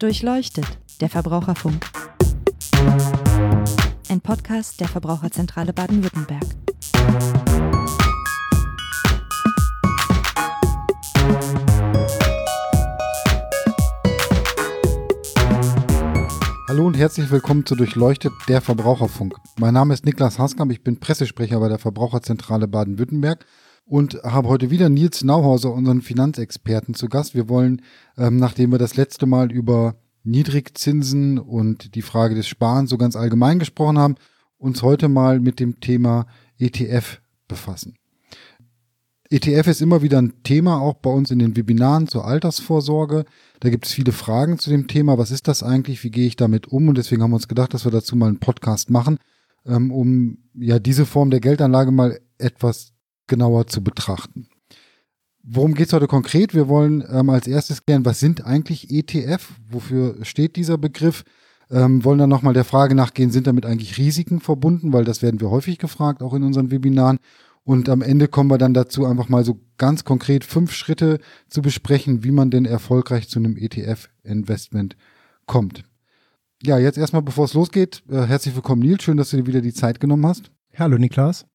Durchleuchtet, der Verbraucherfunk. Ein Podcast der Verbraucherzentrale Baden-Württemberg. Hallo und herzlich willkommen zu Durchleuchtet, der Verbraucherfunk. Mein Name ist Niklas Haskamp, ich bin Pressesprecher bei der Verbraucherzentrale Baden-Württemberg und habe heute wieder Nils Nauhauser, unseren Finanzexperten, zu Gast. Wir wollen, ähm, nachdem wir das letzte Mal über Niedrigzinsen und die Frage des Sparens so ganz allgemein gesprochen haben, uns heute mal mit dem Thema ETF befassen. ETF ist immer wieder ein Thema, auch bei uns in den Webinaren zur Altersvorsorge. Da gibt es viele Fragen zu dem Thema. Was ist das eigentlich? Wie gehe ich damit um? Und deswegen haben wir uns gedacht, dass wir dazu mal einen Podcast machen, ähm, um ja diese Form der Geldanlage mal etwas genauer zu betrachten. Worum geht es heute konkret? Wir wollen ähm, als erstes klären, was sind eigentlich ETF? Wofür steht dieser Begriff? Ähm, wollen dann nochmal der Frage nachgehen, sind damit eigentlich Risiken verbunden? Weil das werden wir häufig gefragt, auch in unseren Webinaren. Und am Ende kommen wir dann dazu, einfach mal so ganz konkret fünf Schritte zu besprechen, wie man denn erfolgreich zu einem ETF-Investment kommt. Ja, jetzt erstmal, bevor es losgeht, äh, herzlich willkommen, Nils. Schön, dass du dir wieder die Zeit genommen hast. Hallo, Niklas.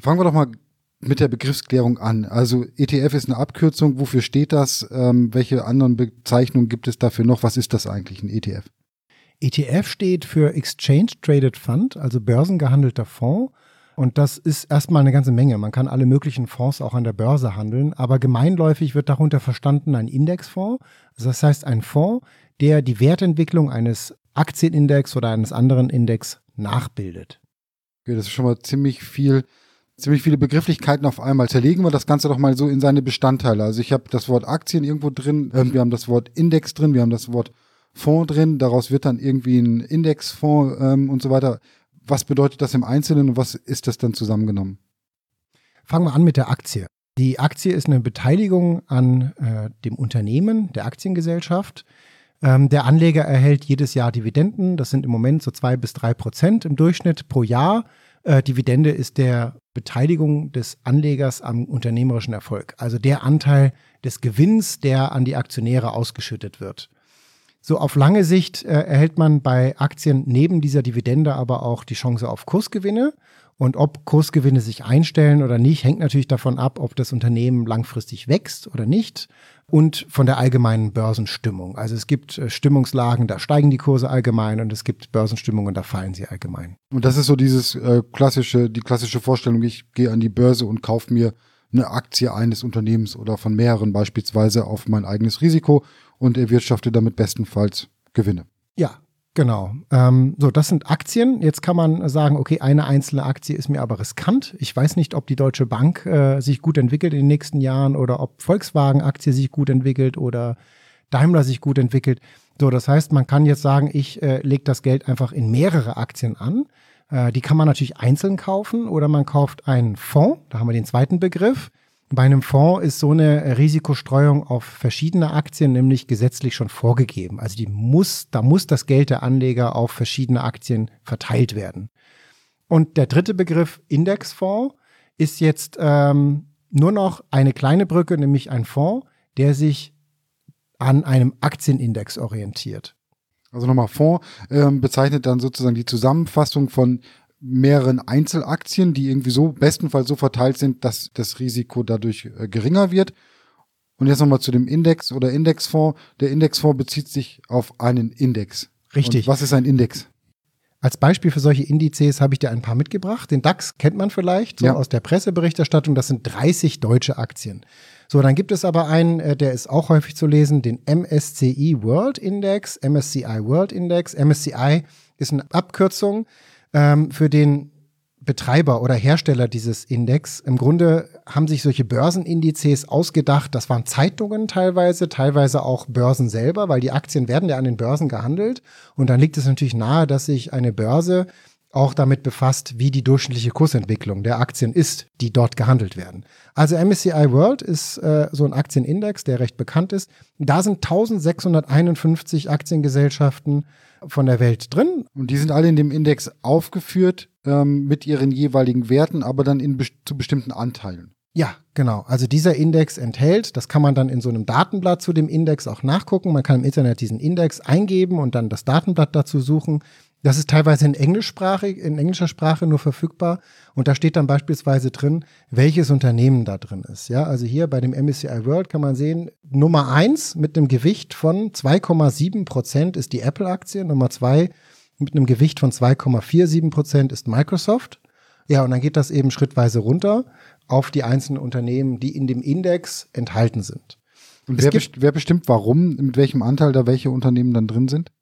Fangen wir doch mal mit der Begriffsklärung an. Also ETF ist eine Abkürzung. Wofür steht das? Ähm, welche anderen Bezeichnungen gibt es dafür noch? Was ist das eigentlich, ein ETF? ETF steht für Exchange Traded Fund, also börsengehandelter Fonds. Und das ist erstmal eine ganze Menge. Man kann alle möglichen Fonds auch an der Börse handeln, aber gemeinläufig wird darunter verstanden ein Indexfonds. Also das heißt ein Fonds, der die Wertentwicklung eines Aktienindex oder eines anderen Index nachbildet. Okay, das ist schon mal ziemlich viel ziemlich viele Begrifflichkeiten auf einmal. Zerlegen wir das Ganze doch mal so in seine Bestandteile. Also ich habe das Wort Aktien irgendwo drin, äh, wir haben das Wort Index drin, wir haben das Wort Fonds drin, daraus wird dann irgendwie ein Indexfonds ähm, und so weiter. Was bedeutet das im Einzelnen und was ist das dann zusammengenommen? Fangen wir an mit der Aktie. Die Aktie ist eine Beteiligung an äh, dem Unternehmen, der Aktiengesellschaft. Ähm, der Anleger erhält jedes Jahr Dividenden. Das sind im Moment so zwei bis drei Prozent im Durchschnitt pro Jahr. Äh, Dividende ist der Beteiligung des Anlegers am unternehmerischen Erfolg, also der Anteil des Gewinns, der an die Aktionäre ausgeschüttet wird. So auf lange Sicht äh, erhält man bei Aktien neben dieser Dividende aber auch die Chance auf Kursgewinne. Und ob Kursgewinne sich einstellen oder nicht, hängt natürlich davon ab, ob das Unternehmen langfristig wächst oder nicht und von der allgemeinen Börsenstimmung. Also es gibt äh, Stimmungslagen, da steigen die Kurse allgemein und es gibt Börsenstimmungen, da fallen sie allgemein. Und das ist so dieses äh, klassische, die klassische Vorstellung, ich gehe an die Börse und kaufe mir eine Aktie eines Unternehmens oder von mehreren beispielsweise auf mein eigenes Risiko und erwirtschafte damit bestenfalls Gewinne. Ja, Genau. Ähm, so, das sind Aktien. Jetzt kann man sagen, okay, eine einzelne Aktie ist mir aber riskant. Ich weiß nicht, ob die Deutsche Bank äh, sich gut entwickelt in den nächsten Jahren oder ob Volkswagen-Aktie sich gut entwickelt oder Daimler sich gut entwickelt. So, das heißt, man kann jetzt sagen, ich äh, lege das Geld einfach in mehrere Aktien an. Äh, die kann man natürlich einzeln kaufen oder man kauft einen Fonds. Da haben wir den zweiten Begriff. Bei einem Fonds ist so eine Risikostreuung auf verschiedene Aktien nämlich gesetzlich schon vorgegeben. Also die muss, da muss das Geld der Anleger auf verschiedene Aktien verteilt werden. Und der dritte Begriff Indexfonds ist jetzt ähm, nur noch eine kleine Brücke, nämlich ein Fonds, der sich an einem Aktienindex orientiert. Also nochmal Fonds ähm, bezeichnet dann sozusagen die Zusammenfassung von mehreren Einzelaktien, die irgendwie so bestenfalls so verteilt sind, dass das Risiko dadurch äh, geringer wird. Und jetzt nochmal zu dem Index oder Indexfonds. Der Indexfonds bezieht sich auf einen Index. Richtig. Und was ist ein Index? Als Beispiel für solche Indizes habe ich dir ein paar mitgebracht. Den DAX kennt man vielleicht so ja. aus der Presseberichterstattung. Das sind 30 deutsche Aktien. So, dann gibt es aber einen, äh, der ist auch häufig zu lesen, den MSCI World Index, MSCI World Index. MSCI ist eine Abkürzung ähm, für den Betreiber oder Hersteller dieses Index. Im Grunde haben sich solche Börsenindizes ausgedacht. Das waren Zeitungen teilweise, teilweise auch Börsen selber, weil die Aktien werden ja an den Börsen gehandelt. Und dann liegt es natürlich nahe, dass sich eine Börse auch damit befasst, wie die durchschnittliche Kursentwicklung der Aktien ist, die dort gehandelt werden. Also MSCI World ist äh, so ein Aktienindex, der recht bekannt ist. Da sind 1651 Aktiengesellschaften von der Welt drin. Und die sind alle in dem Index aufgeführt ähm, mit ihren jeweiligen Werten, aber dann in, zu bestimmten Anteilen. Ja, genau. Also dieser Index enthält, das kann man dann in so einem Datenblatt zu dem Index auch nachgucken. Man kann im Internet diesen Index eingeben und dann das Datenblatt dazu suchen. Das ist teilweise in englischsprachig, in englischer Sprache nur verfügbar. Und da steht dann beispielsweise drin, welches Unternehmen da drin ist. Ja, also hier bei dem MSCI World kann man sehen, Nummer eins mit einem Gewicht von 2,7 Prozent ist die Apple-Aktie. Nummer zwei mit einem Gewicht von 2,47 Prozent ist Microsoft. Ja, und dann geht das eben schrittweise runter auf die einzelnen Unternehmen, die in dem Index enthalten sind. Und wer, best wer bestimmt, warum, mit welchem Anteil da welche Unternehmen dann drin sind?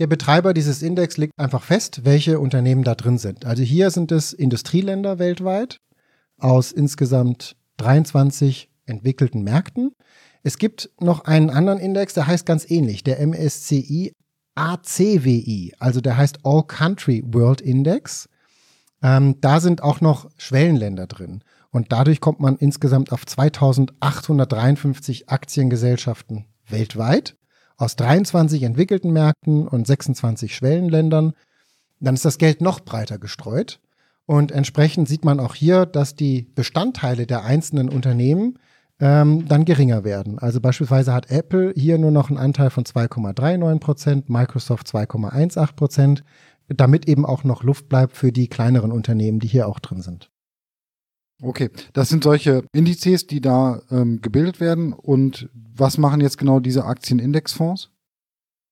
Der Betreiber dieses Index legt einfach fest, welche Unternehmen da drin sind. Also hier sind es Industrieländer weltweit aus insgesamt 23 entwickelten Märkten. Es gibt noch einen anderen Index, der heißt ganz ähnlich, der MSCI ACWI, also der heißt All Country World Index. Ähm, da sind auch noch Schwellenländer drin. Und dadurch kommt man insgesamt auf 2853 Aktiengesellschaften weltweit aus 23 entwickelten Märkten und 26 Schwellenländern. Dann ist das Geld noch breiter gestreut. Und entsprechend sieht man auch hier, dass die Bestandteile der einzelnen Unternehmen ähm, dann geringer werden. Also beispielsweise hat Apple hier nur noch einen Anteil von 2,39 Prozent, Microsoft 2,18 Prozent, damit eben auch noch Luft bleibt für die kleineren Unternehmen, die hier auch drin sind. Okay, das sind solche Indizes, die da ähm, gebildet werden. Und was machen jetzt genau diese Aktienindexfonds?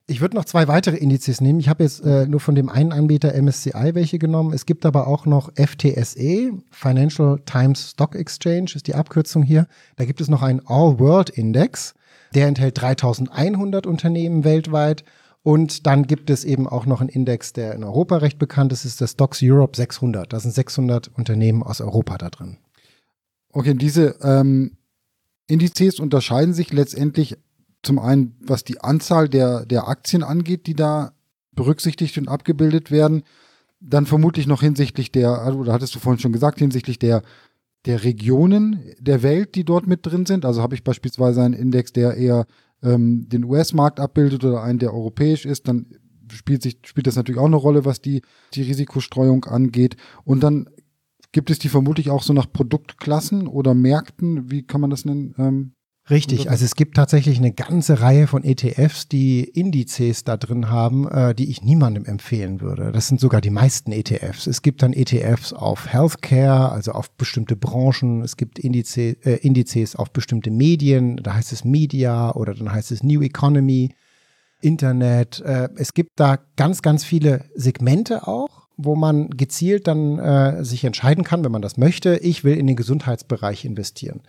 Ich würde noch zwei weitere Indizes nehmen. Ich habe jetzt äh, nur von dem einen Anbieter MSCI welche genommen. Es gibt aber auch noch FTSE, Financial Times Stock Exchange, ist die Abkürzung hier. Da gibt es noch einen All-World Index. Der enthält 3100 Unternehmen weltweit. Und dann gibt es eben auch noch einen Index, der in Europa recht bekannt ist, ist der Stocks Europe 600. Da sind 600 Unternehmen aus Europa da drin. Okay, diese ähm, Indizes unterscheiden sich letztendlich zum einen, was die Anzahl der, der Aktien angeht, die da berücksichtigt und abgebildet werden. Dann vermutlich noch hinsichtlich der, oder hattest du vorhin schon gesagt, hinsichtlich der, der Regionen der Welt, die dort mit drin sind. Also habe ich beispielsweise einen Index, der eher ähm, den US-Markt abbildet oder einen, der europäisch ist, dann spielt, sich, spielt das natürlich auch eine Rolle, was die, die Risikostreuung angeht. Und dann gibt es die vermutlich auch so nach Produktklassen oder Märkten, wie kann man das nennen? Ähm, Richtig, also es gibt tatsächlich eine ganze Reihe von ETFs, die Indizes da drin haben, äh, die ich niemandem empfehlen würde. Das sind sogar die meisten ETFs. Es gibt dann ETFs auf Healthcare, also auf bestimmte Branchen. Es gibt Indize, äh, Indizes auf bestimmte Medien. Da heißt es Media oder dann heißt es New Economy, Internet. Äh, es gibt da ganz, ganz viele Segmente auch wo man gezielt dann äh, sich entscheiden kann, wenn man das möchte, ich will in den Gesundheitsbereich investieren.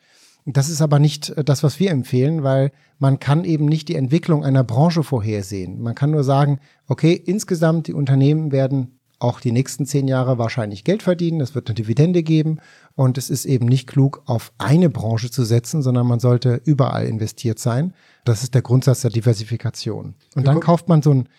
Das ist aber nicht äh, das, was wir empfehlen, weil man kann eben nicht die Entwicklung einer Branche vorhersehen. Man kann nur sagen, okay, insgesamt die Unternehmen werden auch die nächsten zehn Jahre wahrscheinlich Geld verdienen, es wird eine Dividende geben und es ist eben nicht klug, auf eine Branche zu setzen, sondern man sollte überall investiert sein. Das ist der Grundsatz der Diversifikation. Und dann kauft man so einen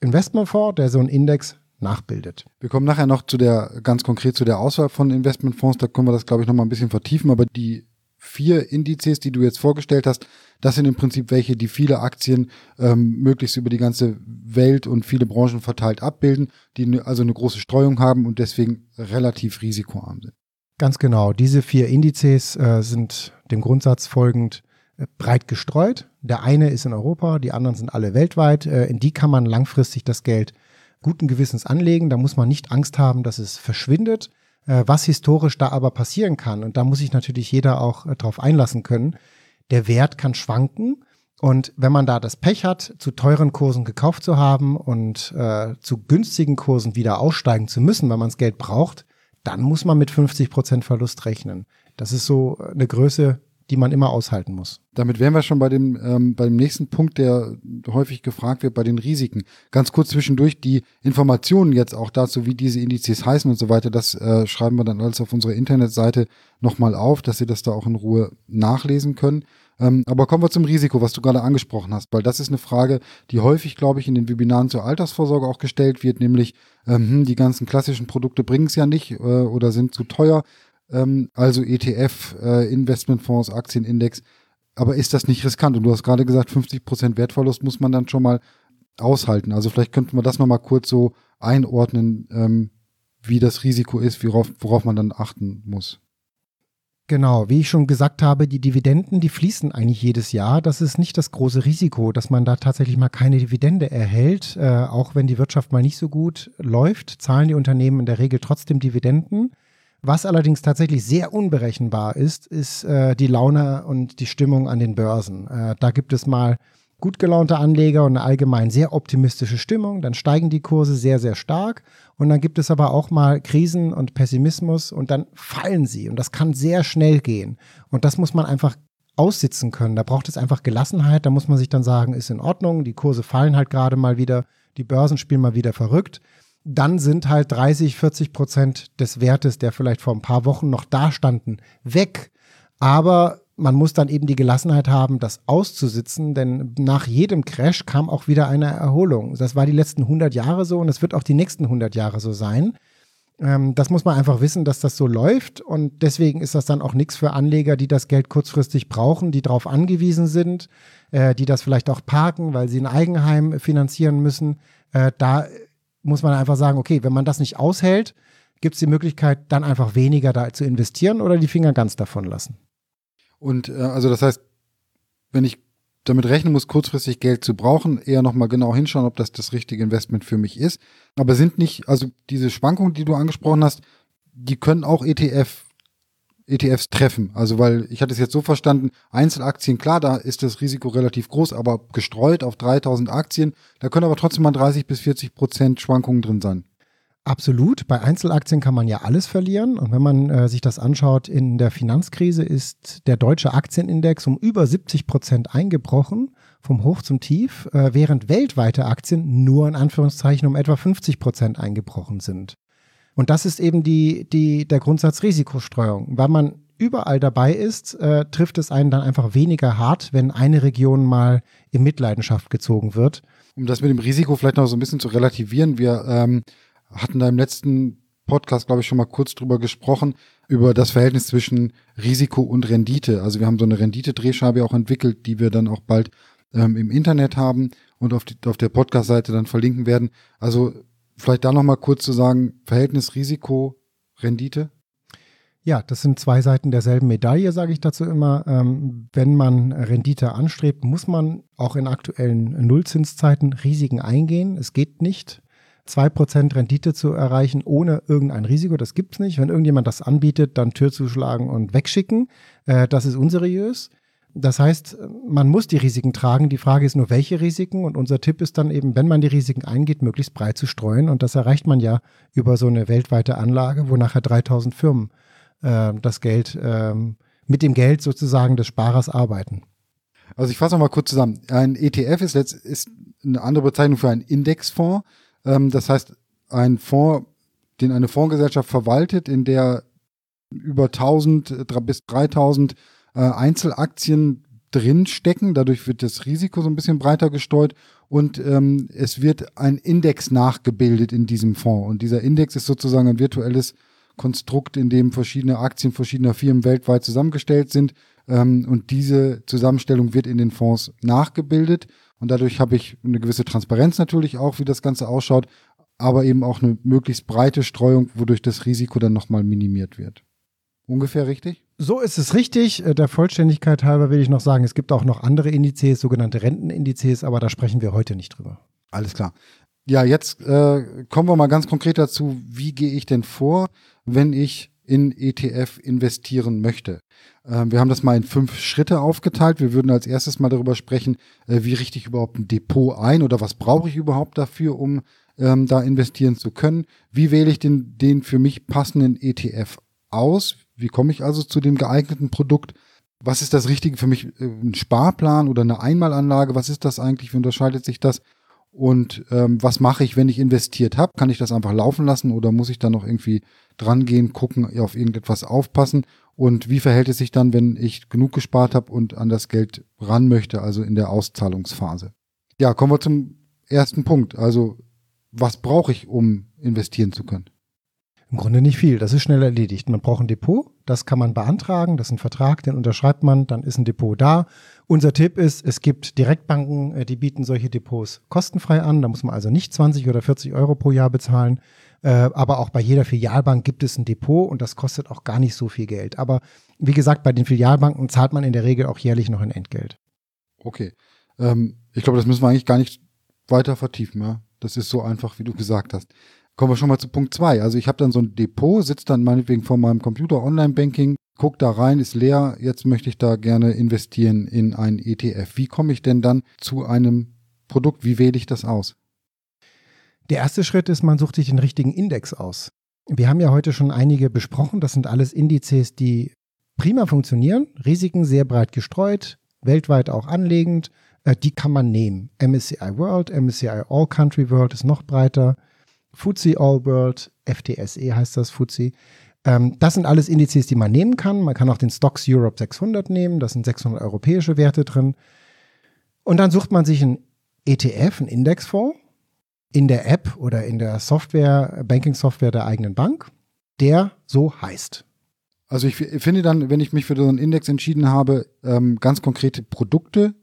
Investmentfonds, der so einen Index nachbildet. Wir kommen nachher noch zu der, ganz konkret zu der Auswahl von Investmentfonds, da können wir das, glaube ich, noch mal ein bisschen vertiefen, aber die vier Indizes, die du jetzt vorgestellt hast, das sind im Prinzip welche, die viele Aktien ähm, möglichst über die ganze Welt und viele Branchen verteilt abbilden, die also eine große Streuung haben und deswegen relativ risikoarm sind. Ganz genau. Diese vier Indizes äh, sind dem Grundsatz folgend äh, breit gestreut. Der eine ist in Europa, die anderen sind alle weltweit. Äh, in die kann man langfristig das Geld guten Gewissens anlegen. Da muss man nicht Angst haben, dass es verschwindet. Äh, was historisch da aber passieren kann, und da muss sich natürlich jeder auch äh, drauf einlassen können, der Wert kann schwanken. Und wenn man da das Pech hat, zu teuren Kursen gekauft zu haben und äh, zu günstigen Kursen wieder aussteigen zu müssen, wenn man das Geld braucht, dann muss man mit 50 Prozent Verlust rechnen. Das ist so eine Größe, die man immer aushalten muss. Damit wären wir schon bei dem, ähm, bei dem nächsten Punkt, der häufig gefragt wird, bei den Risiken. Ganz kurz zwischendurch die Informationen jetzt auch dazu, wie diese Indizes heißen und so weiter, das äh, schreiben wir dann alles auf unserer Internetseite nochmal auf, dass Sie das da auch in Ruhe nachlesen können. Ähm, aber kommen wir zum Risiko, was du gerade angesprochen hast, weil das ist eine Frage, die häufig, glaube ich, in den Webinaren zur Altersvorsorge auch gestellt wird, nämlich ähm, hm, die ganzen klassischen Produkte bringen es ja nicht äh, oder sind zu teuer ähm, also ETF, äh, Investmentfonds, Aktienindex. Aber ist das nicht riskant? Und du hast gerade gesagt, 50% Wertverlust muss man dann schon mal aushalten. Also vielleicht könnten wir das nochmal kurz so einordnen, ähm, wie das Risiko ist, worauf, worauf man dann achten muss. Genau, wie ich schon gesagt habe, die Dividenden, die fließen eigentlich jedes Jahr. Das ist nicht das große Risiko, dass man da tatsächlich mal keine Dividende erhält. Äh, auch wenn die Wirtschaft mal nicht so gut läuft, zahlen die Unternehmen in der Regel trotzdem Dividenden. Was allerdings tatsächlich sehr unberechenbar ist, ist äh, die Laune und die Stimmung an den Börsen. Äh, da gibt es mal gut gelaunte Anleger und eine allgemein sehr optimistische Stimmung, dann steigen die Kurse sehr, sehr stark. Und dann gibt es aber auch mal Krisen und Pessimismus und dann fallen sie. Und das kann sehr schnell gehen. Und das muss man einfach aussitzen können. Da braucht es einfach Gelassenheit, da muss man sich dann sagen, ist in Ordnung, die Kurse fallen halt gerade mal wieder, die Börsen spielen mal wieder verrückt. Dann sind halt 30, 40 Prozent des Wertes, der vielleicht vor ein paar Wochen noch da standen, weg. Aber man muss dann eben die Gelassenheit haben, das auszusitzen, denn nach jedem Crash kam auch wieder eine Erholung. Das war die letzten 100 Jahre so und es wird auch die nächsten 100 Jahre so sein. Ähm, das muss man einfach wissen, dass das so läuft und deswegen ist das dann auch nichts für Anleger, die das Geld kurzfristig brauchen, die darauf angewiesen sind, äh, die das vielleicht auch parken, weil sie ein Eigenheim finanzieren müssen. Äh, da muss man einfach sagen, okay, wenn man das nicht aushält, gibt es die Möglichkeit, dann einfach weniger da zu investieren oder die Finger ganz davon lassen. Und äh, also das heißt, wenn ich damit rechnen muss, kurzfristig Geld zu brauchen, eher nochmal genau hinschauen, ob das das richtige Investment für mich ist. Aber sind nicht, also diese Schwankungen, die du angesprochen hast, die können auch ETF, ETFs treffen. Also weil ich hatte es jetzt so verstanden, Einzelaktien, klar, da ist das Risiko relativ groß, aber gestreut auf 3000 Aktien, da können aber trotzdem mal 30 bis 40 Prozent Schwankungen drin sein. Absolut. Bei Einzelaktien kann man ja alles verlieren. Und wenn man äh, sich das anschaut, in der Finanzkrise ist der deutsche Aktienindex um über 70 Prozent eingebrochen, vom Hoch zum Tief, äh, während weltweite Aktien nur in Anführungszeichen um etwa 50 Prozent eingebrochen sind. Und das ist eben die, die, der Grundsatz Risikostreuung. Weil man überall dabei ist, äh, trifft es einen dann einfach weniger hart, wenn eine Region mal in Mitleidenschaft gezogen wird. Um das mit dem Risiko vielleicht noch so ein bisschen zu relativieren, wir ähm, hatten da im letzten Podcast, glaube ich, schon mal kurz drüber gesprochen, über das Verhältnis zwischen Risiko und Rendite. Also wir haben so eine Rendite-Drehscheibe auch entwickelt, die wir dann auch bald ähm, im Internet haben und auf, die, auf der Podcast-Seite dann verlinken werden. Also vielleicht da nochmal kurz zu sagen, Verhältnis Risiko, Rendite. Ja, das sind zwei Seiten derselben Medaille, sage ich dazu immer. Ähm, wenn man Rendite anstrebt, muss man auch in aktuellen Nullzinszeiten Risiken eingehen. Es geht nicht, 2% Rendite zu erreichen ohne irgendein Risiko. Das gibt's nicht. Wenn irgendjemand das anbietet, dann Tür zuschlagen und wegschicken. Äh, das ist unseriös. Das heißt, man muss die Risiken tragen. Die Frage ist nur, welche Risiken. Und unser Tipp ist dann eben, wenn man die Risiken eingeht, möglichst breit zu streuen. Und das erreicht man ja über so eine weltweite Anlage, wo nachher 3000 Firmen äh, das Geld, äh, mit dem Geld sozusagen des Sparers arbeiten. Also ich fasse noch mal kurz zusammen. Ein ETF ist, jetzt, ist eine andere Bezeichnung für einen Indexfonds. Ähm, das heißt, ein Fonds, den eine Fondsgesellschaft verwaltet, in der über 1000 bis 3000 äh, Einzelaktien drinstecken. Dadurch wird das Risiko so ein bisschen breiter gestreut und ähm, es wird ein Index nachgebildet in diesem Fonds. Und dieser Index ist sozusagen ein virtuelles Konstrukt, in dem verschiedene Aktien verschiedener Firmen weltweit zusammengestellt sind. Ähm, und diese Zusammenstellung wird in den Fonds nachgebildet. Und dadurch habe ich eine gewisse Transparenz natürlich auch, wie das Ganze ausschaut, aber eben auch eine möglichst breite Streuung, wodurch das Risiko dann nochmal minimiert wird. Ungefähr richtig? So ist es richtig. Äh, der Vollständigkeit halber will ich noch sagen, es gibt auch noch andere Indizes, sogenannte Rentenindizes, aber da sprechen wir heute nicht drüber. Alles klar. Ja, jetzt äh, kommen wir mal ganz konkret dazu, wie gehe ich denn vor, wenn ich in ETF investieren möchte. Ähm, wir haben das mal in fünf Schritte aufgeteilt. Wir würden als erstes mal darüber sprechen, äh, wie richte ich überhaupt ein Depot ein oder was brauche ich überhaupt dafür, um ähm, da investieren zu können. Wie wähle ich den, den für mich passenden ETF aus? Wie komme ich also zu dem geeigneten Produkt? Was ist das Richtige für mich? Ein Sparplan oder eine Einmalanlage? Was ist das eigentlich? Wie unterscheidet sich das? Und ähm, was mache ich, wenn ich investiert habe? Kann ich das einfach laufen lassen oder muss ich dann noch irgendwie drangehen, gucken, auf irgendetwas aufpassen? Und wie verhält es sich dann, wenn ich genug gespart habe und an das Geld ran möchte, also in der Auszahlungsphase? Ja, kommen wir zum ersten Punkt. Also, was brauche ich, um investieren zu können? Im Grunde nicht viel. Das ist schnell erledigt. Man braucht ein Depot. Das kann man beantragen. Das ist ein Vertrag, den unterschreibt man. Dann ist ein Depot da. Unser Tipp ist, es gibt Direktbanken, äh, die bieten solche Depots kostenfrei an. Da muss man also nicht 20 oder 40 Euro pro Jahr bezahlen. Äh, aber auch bei jeder Filialbank gibt es ein Depot und das kostet auch gar nicht so viel Geld. Aber wie gesagt, bei den Filialbanken zahlt man in der Regel auch jährlich noch ein Entgelt. Okay. Ähm, ich glaube, das müssen wir eigentlich gar nicht weiter vertiefen. Ja? Das ist so einfach, wie du gesagt hast. Kommen wir schon mal zu Punkt zwei. Also ich habe dann so ein Depot, sitze dann meinetwegen vor meinem Computer, Online-Banking, guck da rein, ist leer, jetzt möchte ich da gerne investieren in ein ETF. Wie komme ich denn dann zu einem Produkt? Wie wähle ich das aus? Der erste Schritt ist, man sucht sich den richtigen Index aus. Wir haben ja heute schon einige besprochen. Das sind alles Indizes, die prima funktionieren, Risiken sehr breit gestreut, weltweit auch anlegend. Äh, die kann man nehmen. MSCI World, MSCI All Country World ist noch breiter. FTSE All World, FTSE heißt das, FTSE. Ähm, das sind alles Indizes, die man nehmen kann. Man kann auch den Stocks Europe 600 nehmen. Da sind 600 europäische Werte drin. Und dann sucht man sich einen ETF, einen Indexfonds in der App oder in der Software, Banking-Software der eigenen Bank, der so heißt. Also ich finde dann, wenn ich mich für so einen Index entschieden habe, ähm, ganz konkrete Produkte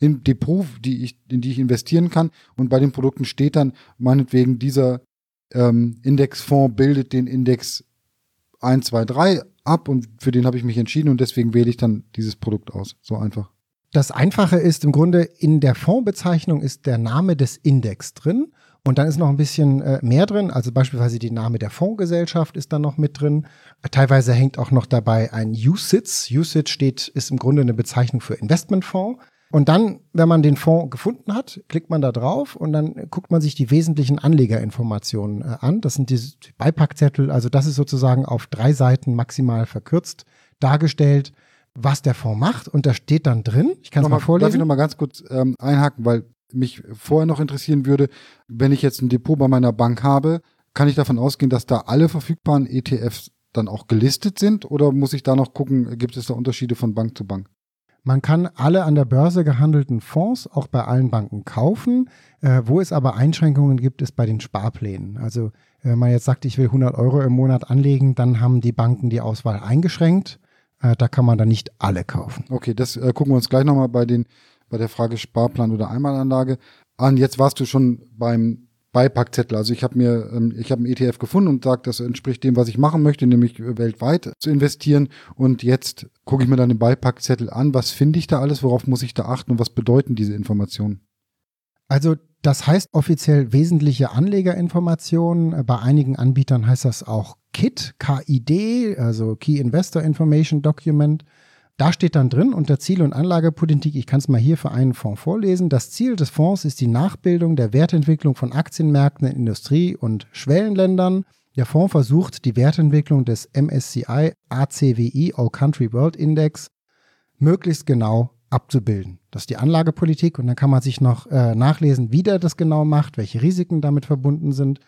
im Depot, die ich, in die ich investieren kann. Und bei den Produkten steht dann meinetwegen dieser ähm, Indexfonds bildet den Index 1, 2, 3 ab und für den habe ich mich entschieden und deswegen wähle ich dann dieses Produkt aus. So einfach. Das Einfache ist im Grunde, in der Fondsbezeichnung ist der Name des Index drin und dann ist noch ein bisschen äh, mehr drin, also beispielsweise die Name der Fondsgesellschaft ist dann noch mit drin. Teilweise hängt auch noch dabei ein USITS. USITS steht, ist im Grunde eine Bezeichnung für Investmentfonds. Und dann, wenn man den Fonds gefunden hat, klickt man da drauf und dann guckt man sich die wesentlichen Anlegerinformationen äh, an. Das sind die Beipackzettel. Also das ist sozusagen auf drei Seiten maximal verkürzt dargestellt, was der Fonds macht. Und da steht dann drin, ich kann es mal vorlesen. Darf ich noch mal ganz kurz ähm, einhaken, weil mich vorher noch interessieren würde, wenn ich jetzt ein Depot bei meiner Bank habe, kann ich davon ausgehen, dass da alle verfügbaren ETFs dann auch gelistet sind oder muss ich da noch gucken, gibt es da Unterschiede von Bank zu Bank? Man kann alle an der Börse gehandelten Fonds auch bei allen Banken kaufen. Äh, wo es aber Einschränkungen gibt, ist bei den Sparplänen. Also wenn man jetzt sagt, ich will 100 Euro im Monat anlegen, dann haben die Banken die Auswahl eingeschränkt. Äh, da kann man dann nicht alle kaufen. Okay, das äh, gucken wir uns gleich nochmal bei, bei der Frage Sparplan oder Einmalanlage an. Jetzt warst du schon beim Beipackzettel. Also ich habe mir, ähm, ich habe einen ETF gefunden und sage, das entspricht dem, was ich machen möchte, nämlich weltweit zu investieren. Und jetzt gucke ich mir dann den Beipackzettel an. Was finde ich da alles? Worauf muss ich da achten und was bedeuten diese Informationen? Also das heißt offiziell wesentliche Anlegerinformationen. Bei einigen Anbietern heißt das auch KID, KID, also Key Investor Information Document. Da steht dann drin unter Ziel- und Anlagepolitik, ich kann es mal hier für einen Fonds vorlesen, das Ziel des Fonds ist die Nachbildung der Wertentwicklung von Aktienmärkten in Industrie- und Schwellenländern. Der Fonds versucht, die Wertentwicklung des MSCI ACWI All Country World Index möglichst genau abzubilden. Das ist die Anlagepolitik und dann kann man sich noch äh, nachlesen, wie der das genau macht, welche Risiken damit verbunden sind.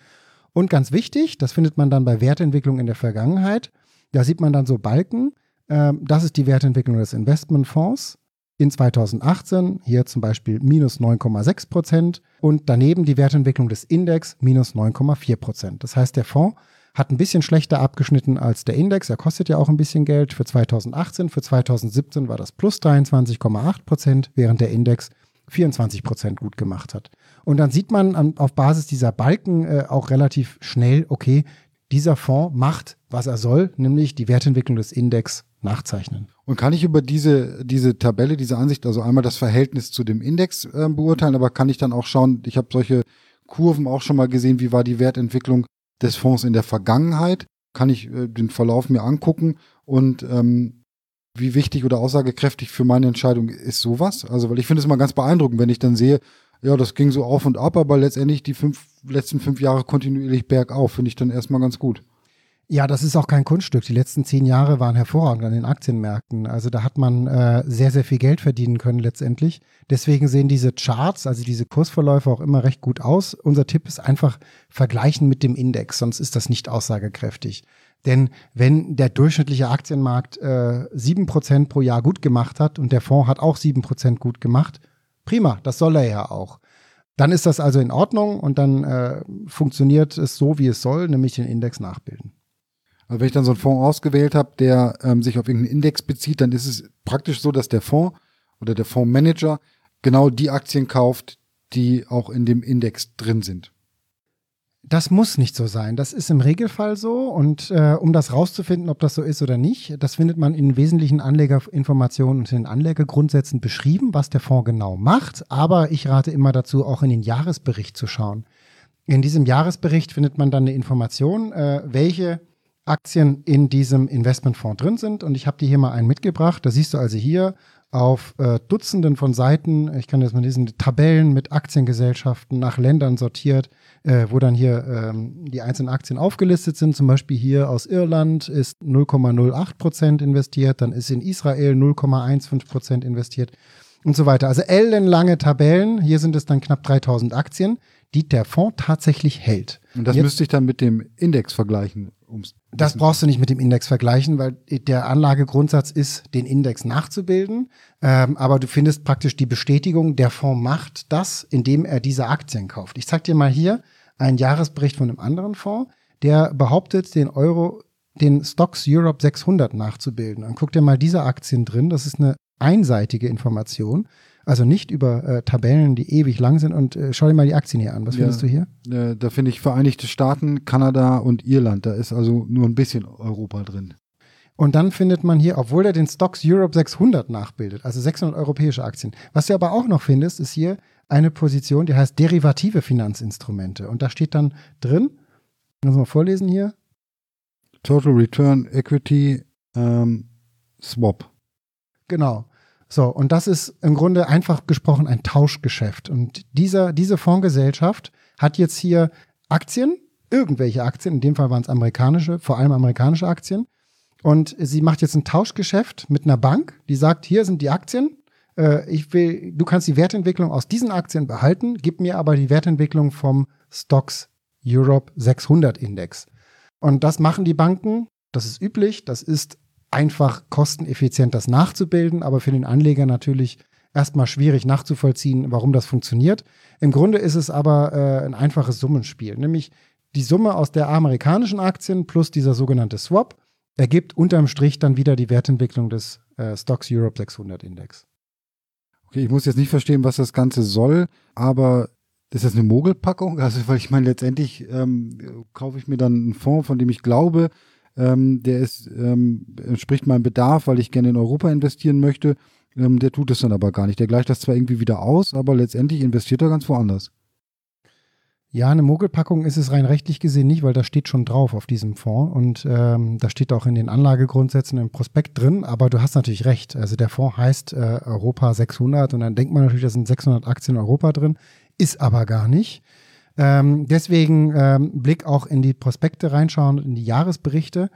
Und ganz wichtig, das findet man dann bei Wertentwicklung in der Vergangenheit. Da sieht man dann so Balken. Ähm, das ist die Wertentwicklung des Investmentfonds in 2018, hier zum Beispiel minus 9,6 Prozent und daneben die Wertentwicklung des Index minus 9,4 Prozent. Das heißt, der Fonds hat ein bisschen schlechter abgeschnitten als der Index. Er kostet ja auch ein bisschen Geld für 2018. Für 2017 war das plus 23,8 Prozent, während der Index 24 Prozent gut gemacht hat. Und dann sieht man an, auf Basis dieser Balken äh, auch relativ schnell, okay, dieser Fonds macht, was er soll, nämlich die Wertentwicklung des Index nachzeichnen. Und kann ich über diese, diese Tabelle, diese Ansicht, also einmal das Verhältnis zu dem Index äh, beurteilen, aber kann ich dann auch schauen, ich habe solche Kurven auch schon mal gesehen, wie war die Wertentwicklung des Fonds in der Vergangenheit, kann ich äh, den Verlauf mir angucken und ähm, wie wichtig oder aussagekräftig für meine Entscheidung ist sowas? Also, weil ich finde es immer ganz beeindruckend, wenn ich dann sehe, ja, das ging so auf und ab, aber letztendlich die fünf, letzten fünf Jahre kontinuierlich bergauf, finde ich dann erstmal ganz gut. Ja, das ist auch kein Kunststück. Die letzten zehn Jahre waren hervorragend an den Aktienmärkten. Also da hat man äh, sehr, sehr viel Geld verdienen können letztendlich. Deswegen sehen diese Charts, also diese Kursverläufe auch immer recht gut aus. Unser Tipp ist einfach vergleichen mit dem Index, sonst ist das nicht aussagekräftig. Denn wenn der durchschnittliche Aktienmarkt äh, sieben äh, Prozent pro Jahr gut gemacht hat und der Fonds hat auch sieben Prozent gut gemacht, prima, das soll er ja auch. Dann ist das also in Ordnung und dann äh, funktioniert es so, wie es soll, nämlich den Index nachbilden. Also wenn ich dann so einen Fonds ausgewählt habe, der ähm, sich auf irgendeinen Index bezieht, dann ist es praktisch so, dass der Fonds oder der Fondsmanager genau die Aktien kauft, die auch in dem Index drin sind. Das muss nicht so sein. Das ist im Regelfall so. Und äh, um das rauszufinden, ob das so ist oder nicht, das findet man in wesentlichen Anlegerinformationen und in den Anlegergrundsätzen beschrieben, was der Fonds genau macht. Aber ich rate immer dazu, auch in den Jahresbericht zu schauen. In diesem Jahresbericht findet man dann eine Information, äh, welche Aktien in diesem Investmentfonds drin sind. Und ich habe dir hier mal einen mitgebracht. Da siehst du also hier auf äh, Dutzenden von Seiten, ich kann jetzt mal lesen, Tabellen mit Aktiengesellschaften nach Ländern sortiert, äh, wo dann hier ähm, die einzelnen Aktien aufgelistet sind. Zum Beispiel hier aus Irland ist 0,08 Prozent investiert, dann ist in Israel 0,15 Prozent investiert und so weiter. Also ellenlange Tabellen. Hier sind es dann knapp 3000 Aktien, die der Fonds tatsächlich hält. Und das Jetzt, müsste ich dann mit dem Index vergleichen. Um's das brauchst du nicht mit dem Index vergleichen, weil der Anlagegrundsatz ist, den Index nachzubilden. Ähm, aber du findest praktisch die Bestätigung, der Fonds macht das, indem er diese Aktien kauft. Ich zeig dir mal hier einen Jahresbericht von einem anderen Fonds, der behauptet, den Euro, den Stocks Europe 600 nachzubilden. Und guck dir mal diese Aktien drin. Das ist eine einseitige Information. Also nicht über äh, Tabellen, die ewig lang sind. Und äh, schau dir mal die Aktien hier an. Was ja, findest du hier? Da finde ich Vereinigte Staaten, Kanada und Irland. Da ist also nur ein bisschen Europa drin. Und dann findet man hier, obwohl er den Stocks Europe 600 nachbildet, also 600 europäische Aktien. Was du aber auch noch findest, ist hier eine Position, die heißt derivative Finanzinstrumente. Und da steht dann drin, du mal vorlesen hier? Total Return Equity ähm, Swap. Genau. So, und das ist im Grunde einfach gesprochen ein Tauschgeschäft. Und dieser, diese Fondsgesellschaft hat jetzt hier Aktien, irgendwelche Aktien, in dem Fall waren es amerikanische, vor allem amerikanische Aktien. Und sie macht jetzt ein Tauschgeschäft mit einer Bank, die sagt, hier sind die Aktien. Äh, ich will, du kannst die Wertentwicklung aus diesen Aktien behalten, gib mir aber die Wertentwicklung vom Stocks Europe 600 Index. Und das machen die Banken. Das ist üblich. Das ist einfach kosteneffizient das nachzubilden, aber für den Anleger natürlich erstmal schwierig nachzuvollziehen, warum das funktioniert. Im Grunde ist es aber äh, ein einfaches Summenspiel, nämlich die Summe aus der amerikanischen Aktien plus dieser sogenannte Swap ergibt unterm Strich dann wieder die Wertentwicklung des äh, Stocks Europe 600 Index. Okay, ich muss jetzt nicht verstehen, was das Ganze soll, aber ist das eine Mogelpackung? Also, weil ich meine, letztendlich ähm, kaufe ich mir dann einen Fonds, von dem ich glaube, ähm, der ist, ähm, entspricht meinem Bedarf, weil ich gerne in Europa investieren möchte. Ähm, der tut es dann aber gar nicht. Der gleicht das zwar irgendwie wieder aus, aber letztendlich investiert er ganz woanders. Ja, eine Mogelpackung ist es rein rechtlich gesehen nicht, weil da steht schon drauf auf diesem Fonds und ähm, da steht auch in den Anlagegrundsätzen im Prospekt drin, aber du hast natürlich recht. Also der Fonds heißt äh, Europa 600 und dann denkt man natürlich, da sind 600 Aktien Europa drin, ist aber gar nicht. Ähm, deswegen ähm, Blick auch in die Prospekte reinschauen, in die Jahresberichte.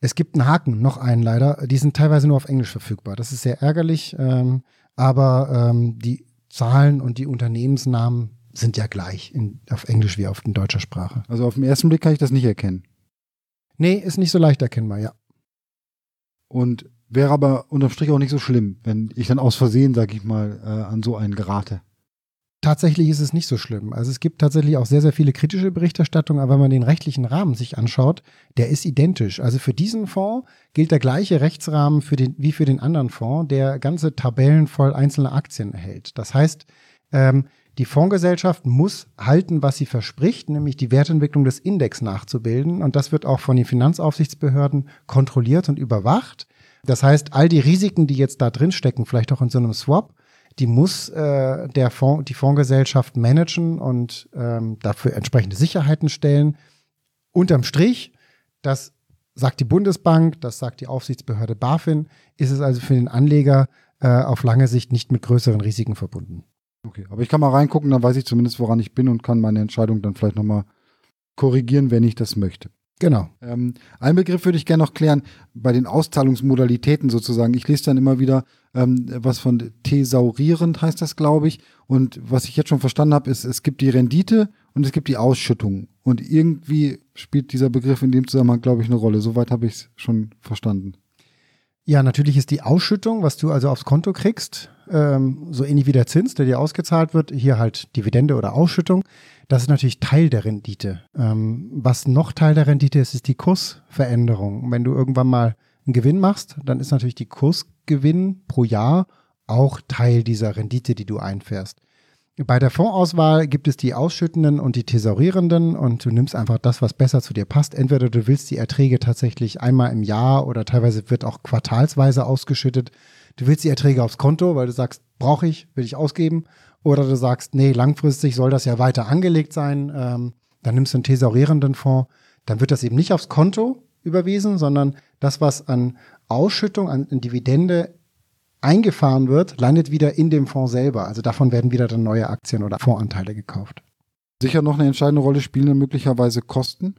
Es gibt einen Haken, noch einen leider. Die sind teilweise nur auf Englisch verfügbar. Das ist sehr ärgerlich, ähm, aber ähm, die Zahlen und die Unternehmensnamen sind ja gleich in, auf Englisch wie auf in deutscher Sprache. Also auf den ersten Blick kann ich das nicht erkennen. Nee, ist nicht so leicht erkennbar, ja. Und wäre aber unterm Strich auch nicht so schlimm, wenn ich dann aus Versehen, sag ich mal, äh, an so einen gerate. Tatsächlich ist es nicht so schlimm. Also es gibt tatsächlich auch sehr, sehr viele kritische Berichterstattungen, aber wenn man den rechtlichen Rahmen sich anschaut, der ist identisch. Also für diesen Fonds gilt der gleiche Rechtsrahmen für den, wie für den anderen Fonds, der ganze Tabellen voll einzelne Aktien erhält. Das heißt, ähm, die Fondsgesellschaft muss halten, was sie verspricht, nämlich die Wertentwicklung des Index nachzubilden. Und das wird auch von den Finanzaufsichtsbehörden kontrolliert und überwacht. Das heißt, all die Risiken, die jetzt da drin stecken, vielleicht auch in so einem Swap, die muss äh, der Fonds, die Fondsgesellschaft managen und ähm, dafür entsprechende Sicherheiten stellen. Unterm Strich, das sagt die Bundesbank, das sagt die Aufsichtsbehörde BaFin, ist es also für den Anleger äh, auf lange Sicht nicht mit größeren Risiken verbunden. Okay, aber ich kann mal reingucken, dann weiß ich zumindest, woran ich bin und kann meine Entscheidung dann vielleicht nochmal korrigieren, wenn ich das möchte. Genau. Ähm, ein Begriff würde ich gerne noch klären, bei den Auszahlungsmodalitäten sozusagen. Ich lese dann immer wieder ähm, was von thesaurierend heißt das, glaube ich. Und was ich jetzt schon verstanden habe, ist, es gibt die Rendite und es gibt die Ausschüttung. Und irgendwie spielt dieser Begriff in dem Zusammenhang, glaube ich, eine Rolle. Soweit habe ich es schon verstanden. Ja, natürlich ist die Ausschüttung, was du also aufs Konto kriegst, ähm, so ähnlich wie der Zins, der dir ausgezahlt wird, hier halt Dividende oder Ausschüttung. Das ist natürlich Teil der Rendite. Ähm, was noch Teil der Rendite ist, ist die Kursveränderung. Wenn du irgendwann mal einen Gewinn machst, dann ist natürlich die Kursgewinn pro Jahr auch Teil dieser Rendite, die du einfährst. Bei der Fondsauswahl gibt es die Ausschüttenden und die Tesorierenden und du nimmst einfach das, was besser zu dir passt. Entweder du willst die Erträge tatsächlich einmal im Jahr oder teilweise wird auch quartalsweise ausgeschüttet. Du willst die Erträge aufs Konto, weil du sagst, brauche ich, will ich ausgeben. Oder du sagst, nee, langfristig soll das ja weiter angelegt sein. Ähm, dann nimmst du einen tesorierenden Fonds. Dann wird das eben nicht aufs Konto überwiesen, sondern das, was an Ausschüttung, an, an Dividende eingefahren wird, landet wieder in dem Fonds selber. Also davon werden wieder dann neue Aktien oder Fondsanteile gekauft. Sicher noch eine entscheidende Rolle spielen möglicherweise Kosten.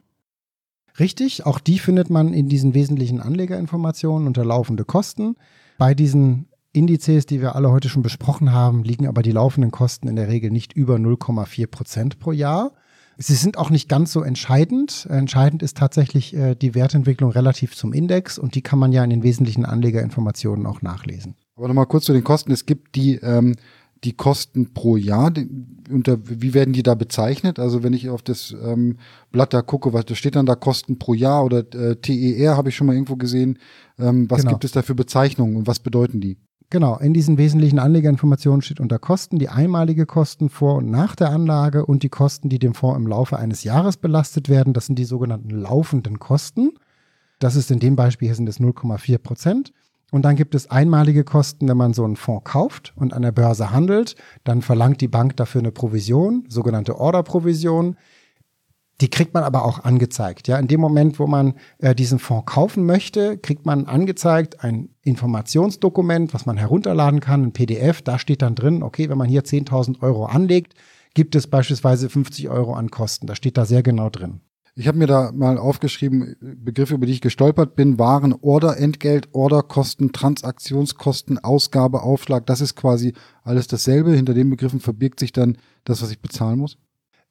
Richtig, auch die findet man in diesen wesentlichen Anlegerinformationen unter laufende Kosten. Bei diesen Indizes, die wir alle heute schon besprochen haben, liegen aber die laufenden Kosten in der Regel nicht über 0,4 Prozent pro Jahr. Sie sind auch nicht ganz so entscheidend. Entscheidend ist tatsächlich äh, die Wertentwicklung relativ zum Index und die kann man ja in den wesentlichen Anlegerinformationen auch nachlesen. Aber nochmal kurz zu den Kosten. Es gibt die, ähm, die Kosten pro Jahr. Die, unter, wie werden die da bezeichnet? Also wenn ich auf das ähm, Blatt da gucke, was da steht dann da Kosten pro Jahr oder äh, TER habe ich schon mal irgendwo gesehen. Ähm, was genau. gibt es da für Bezeichnungen und was bedeuten die? Genau, in diesen wesentlichen Anlegerinformationen steht unter Kosten die einmalige Kosten vor und nach der Anlage und die Kosten, die dem Fonds im Laufe eines Jahres belastet werden. Das sind die sogenannten laufenden Kosten. Das ist in dem Beispiel hier sind es 0,4 Prozent. Und dann gibt es einmalige Kosten, wenn man so einen Fonds kauft und an der Börse handelt. Dann verlangt die Bank dafür eine Provision, sogenannte Orderprovision. Die kriegt man aber auch angezeigt. Ja, in dem Moment, wo man äh, diesen Fonds kaufen möchte, kriegt man angezeigt ein Informationsdokument, was man herunterladen kann, ein PDF. Da steht dann drin, okay, wenn man hier 10.000 Euro anlegt, gibt es beispielsweise 50 Euro an Kosten. Da steht da sehr genau drin. Ich habe mir da mal aufgeschrieben, Begriffe, über die ich gestolpert bin, waren Order-Entgelt, Orderkosten, Transaktionskosten, Ausgabeaufschlag. Das ist quasi alles dasselbe. Hinter den Begriffen verbirgt sich dann das, was ich bezahlen muss.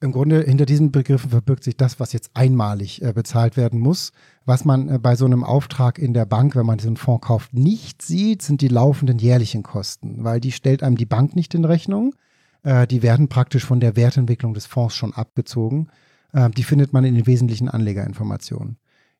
Im Grunde hinter diesen Begriffen verbirgt sich das, was jetzt einmalig äh, bezahlt werden muss. Was man äh, bei so einem Auftrag in der Bank, wenn man diesen Fonds kauft, nicht sieht, sind die laufenden jährlichen Kosten, weil die stellt einem die Bank nicht in Rechnung. Äh, die werden praktisch von der Wertentwicklung des Fonds schon abgezogen. Äh, die findet man in den wesentlichen Anlegerinformationen.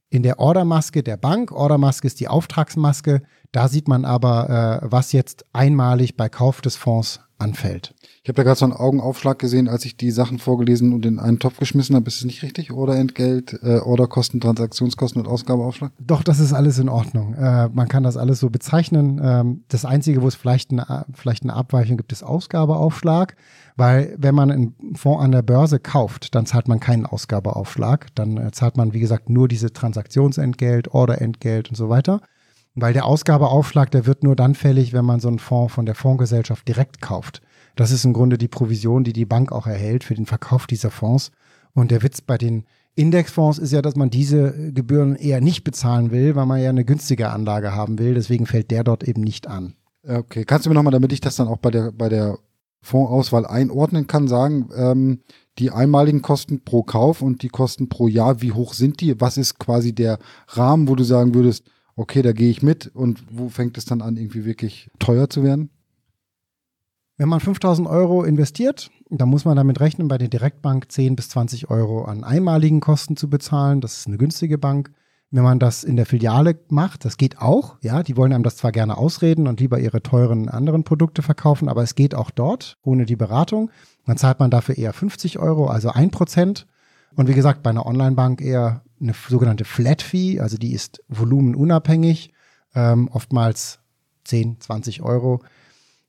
In der Ordermaske der Bank, Ordermaske ist die Auftragsmaske, da sieht man aber, äh, was jetzt einmalig bei Kauf des Fonds anfällt. Ich habe da gerade so einen Augenaufschlag gesehen, als ich die Sachen vorgelesen und in einen Topf geschmissen habe. Ist es nicht richtig? Oder Entgelt, äh, Orderkosten, Transaktionskosten und Ausgabeaufschlag? Doch, das ist alles in Ordnung. Äh, man kann das alles so bezeichnen. Ähm, das Einzige, wo es vielleicht eine, vielleicht eine Abweichung gibt, ist Ausgabeaufschlag. Weil wenn man einen Fonds an der Börse kauft, dann zahlt man keinen Ausgabeaufschlag. Dann äh, zahlt man, wie gesagt, nur diese Transaktionsentgelt, Orderentgelt und so weiter. Weil der Ausgabeaufschlag, der wird nur dann fällig, wenn man so einen Fonds von der Fondsgesellschaft direkt kauft. Das ist im Grunde die Provision, die die Bank auch erhält für den Verkauf dieser Fonds. Und der Witz bei den Indexfonds ist ja, dass man diese Gebühren eher nicht bezahlen will, weil man ja eine günstige Anlage haben will. Deswegen fällt der dort eben nicht an. Okay, kannst du mir nochmal, damit ich das dann auch bei der, bei der Fondsauswahl einordnen kann, sagen, ähm, die einmaligen Kosten pro Kauf und die Kosten pro Jahr, wie hoch sind die? Was ist quasi der Rahmen, wo du sagen würdest, okay, da gehe ich mit und wo fängt es dann an, irgendwie wirklich teuer zu werden? Wenn man 5000 Euro investiert, dann muss man damit rechnen, bei der Direktbank 10 bis 20 Euro an einmaligen Kosten zu bezahlen. Das ist eine günstige Bank. Wenn man das in der Filiale macht, das geht auch. Ja, die wollen einem das zwar gerne ausreden und lieber ihre teuren anderen Produkte verkaufen, aber es geht auch dort ohne die Beratung. Dann zahlt man dafür eher 50 Euro, also ein Prozent. Und wie gesagt, bei einer Online-Bank eher eine sogenannte Flat Fee, also die ist volumenunabhängig, ähm, oftmals 10, 20 Euro.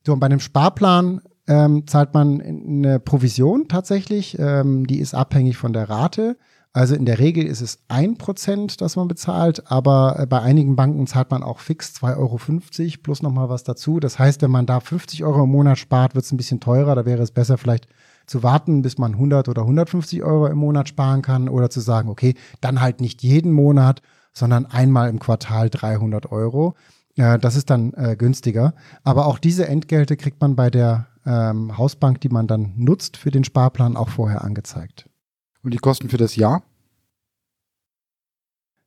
So, und bei einem Sparplan ähm, zahlt man eine Provision tatsächlich, ähm, die ist abhängig von der Rate. Also in der Regel ist es ein Prozent, das man bezahlt, aber äh, bei einigen Banken zahlt man auch fix 2,50 Euro plus nochmal was dazu. Das heißt, wenn man da 50 Euro im Monat spart, wird es ein bisschen teurer. Da wäre es besser vielleicht zu warten, bis man 100 oder 150 Euro im Monat sparen kann oder zu sagen, okay, dann halt nicht jeden Monat, sondern einmal im Quartal 300 Euro. Äh, das ist dann äh, günstiger. Aber auch diese Entgelte kriegt man bei der ähm, Hausbank, die man dann nutzt für den Sparplan, auch vorher angezeigt. Und die Kosten für das Jahr?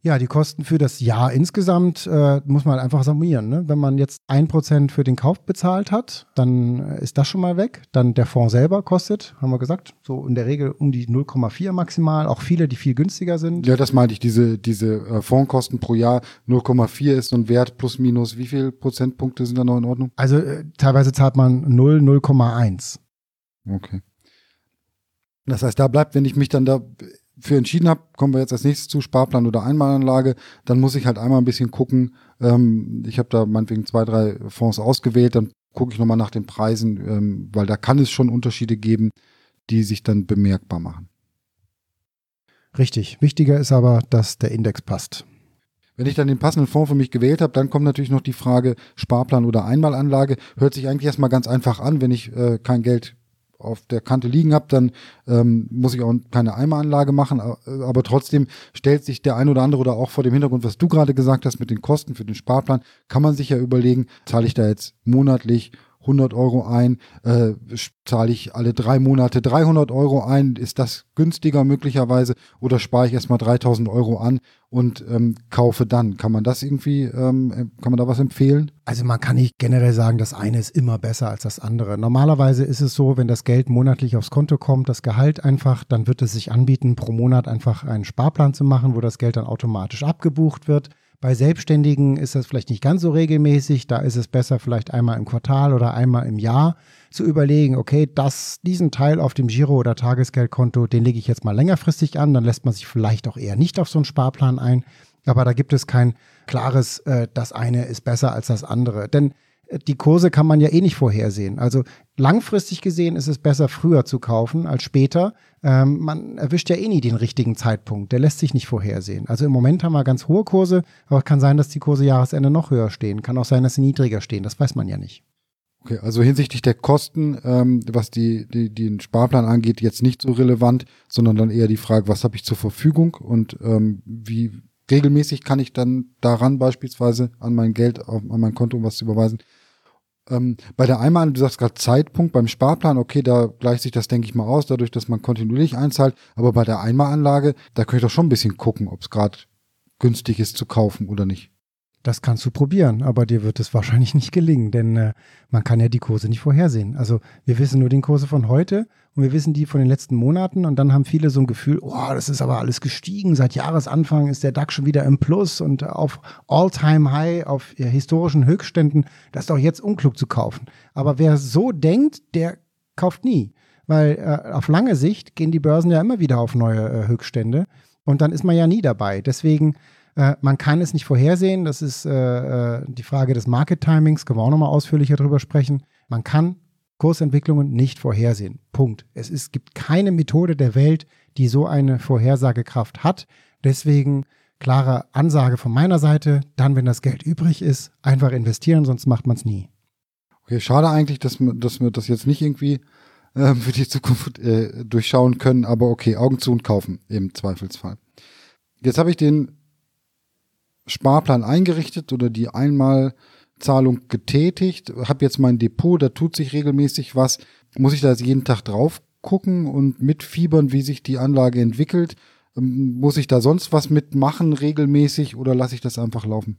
Ja, die Kosten für das Jahr insgesamt äh, muss man einfach summieren. Ne? Wenn man jetzt ein Prozent für den Kauf bezahlt hat, dann äh, ist das schon mal weg. Dann der Fonds selber kostet, haben wir gesagt, so in der Regel um die 0,4 maximal. Auch viele, die viel günstiger sind. Ja, das meinte ich. Diese, diese äh, Fondskosten pro Jahr 0,4 ist so ein Wert plus minus. Wie viele Prozentpunkte sind da noch in Ordnung? Also äh, teilweise zahlt man 0, 0,1. Okay. Das heißt, da bleibt, wenn ich mich dann dafür entschieden habe, kommen wir jetzt als nächstes zu Sparplan oder Einmalanlage, dann muss ich halt einmal ein bisschen gucken. Ähm, ich habe da meinetwegen zwei, drei Fonds ausgewählt, dann gucke ich nochmal nach den Preisen, ähm, weil da kann es schon Unterschiede geben, die sich dann bemerkbar machen. Richtig. Wichtiger ist aber, dass der Index passt. Wenn ich dann den passenden Fonds für mich gewählt habe, dann kommt natürlich noch die Frage Sparplan oder Einmalanlage. Hört sich eigentlich erstmal ganz einfach an, wenn ich äh, kein Geld auf der Kante liegen habe, dann ähm, muss ich auch keine Einmalanlage machen. Äh, aber trotzdem stellt sich der ein oder andere oder auch vor dem Hintergrund, was du gerade gesagt hast mit den Kosten für den Sparplan, kann man sich ja überlegen, zahle ich da jetzt monatlich 100 Euro ein, äh, zahle ich alle drei Monate 300 Euro ein, ist das günstiger möglicherweise oder spare ich erstmal 3000 Euro an und ähm, kaufe dann. Kann man das irgendwie, ähm, kann man da was empfehlen? Also man kann nicht generell sagen, das eine ist immer besser als das andere. Normalerweise ist es so, wenn das Geld monatlich aufs Konto kommt, das Gehalt einfach, dann wird es sich anbieten, pro Monat einfach einen Sparplan zu machen, wo das Geld dann automatisch abgebucht wird. Bei Selbstständigen ist das vielleicht nicht ganz so regelmäßig. Da ist es besser, vielleicht einmal im Quartal oder einmal im Jahr zu überlegen, okay, das, diesen Teil auf dem Giro- oder Tagesgeldkonto, den lege ich jetzt mal längerfristig an. Dann lässt man sich vielleicht auch eher nicht auf so einen Sparplan ein. Aber da gibt es kein klares, äh, das eine ist besser als das andere. Denn die Kurse kann man ja eh nicht vorhersehen. Also langfristig gesehen ist es besser, früher zu kaufen als später. Ähm, man erwischt ja eh nie den richtigen Zeitpunkt. Der lässt sich nicht vorhersehen. Also im Moment haben wir ganz hohe Kurse, aber es kann sein, dass die Kurse Jahresende noch höher stehen. Kann auch sein, dass sie niedriger stehen. Das weiß man ja nicht. Okay, also hinsichtlich der Kosten, ähm, was die, die, den Sparplan angeht, jetzt nicht so relevant, sondern dann eher die Frage, was habe ich zur Verfügung und ähm, wie regelmäßig kann ich dann daran beispielsweise an mein Geld, auf, an mein Konto was zu überweisen. Ähm, bei der Einmal, du sagst gerade Zeitpunkt, beim Sparplan, okay, da gleicht sich das, denke ich mal, aus, dadurch, dass man kontinuierlich einzahlt. Aber bei der Einmalanlage, da könnte ich doch schon ein bisschen gucken, ob es gerade günstig ist zu kaufen oder nicht. Das kannst du probieren, aber dir wird es wahrscheinlich nicht gelingen, denn äh, man kann ja die Kurse nicht vorhersehen. Also wir wissen nur den Kurse von heute und wir wissen die von den letzten Monaten und dann haben viele so ein Gefühl, oh, das ist aber alles gestiegen. Seit Jahresanfang ist der DAX schon wieder im Plus und auf All-Time-High, auf ja, historischen Höchstständen. Das ist doch jetzt unklug zu kaufen. Aber wer so denkt, der kauft nie, weil äh, auf lange Sicht gehen die Börsen ja immer wieder auf neue äh, Höchststände und dann ist man ja nie dabei. Deswegen äh, man kann es nicht vorhersehen. Das ist äh, äh, die Frage des Market Timings. Können wir auch nochmal ausführlicher drüber sprechen. Man kann Kursentwicklungen nicht vorhersehen. Punkt. Es ist, gibt keine Methode der Welt, die so eine Vorhersagekraft hat. Deswegen klare Ansage von meiner Seite. Dann, wenn das Geld übrig ist, einfach investieren, sonst macht man es nie. Okay, schade eigentlich, dass wir, dass wir das jetzt nicht irgendwie äh, für die Zukunft äh, durchschauen können, aber okay, Augen zu und kaufen im Zweifelsfall. Jetzt habe ich den Sparplan eingerichtet oder die Einmalzahlung getätigt, habe jetzt mein Depot, da tut sich regelmäßig was. Muss ich da jeden Tag drauf gucken und mitfiebern, wie sich die Anlage entwickelt? Ähm, muss ich da sonst was mitmachen regelmäßig oder lasse ich das einfach laufen?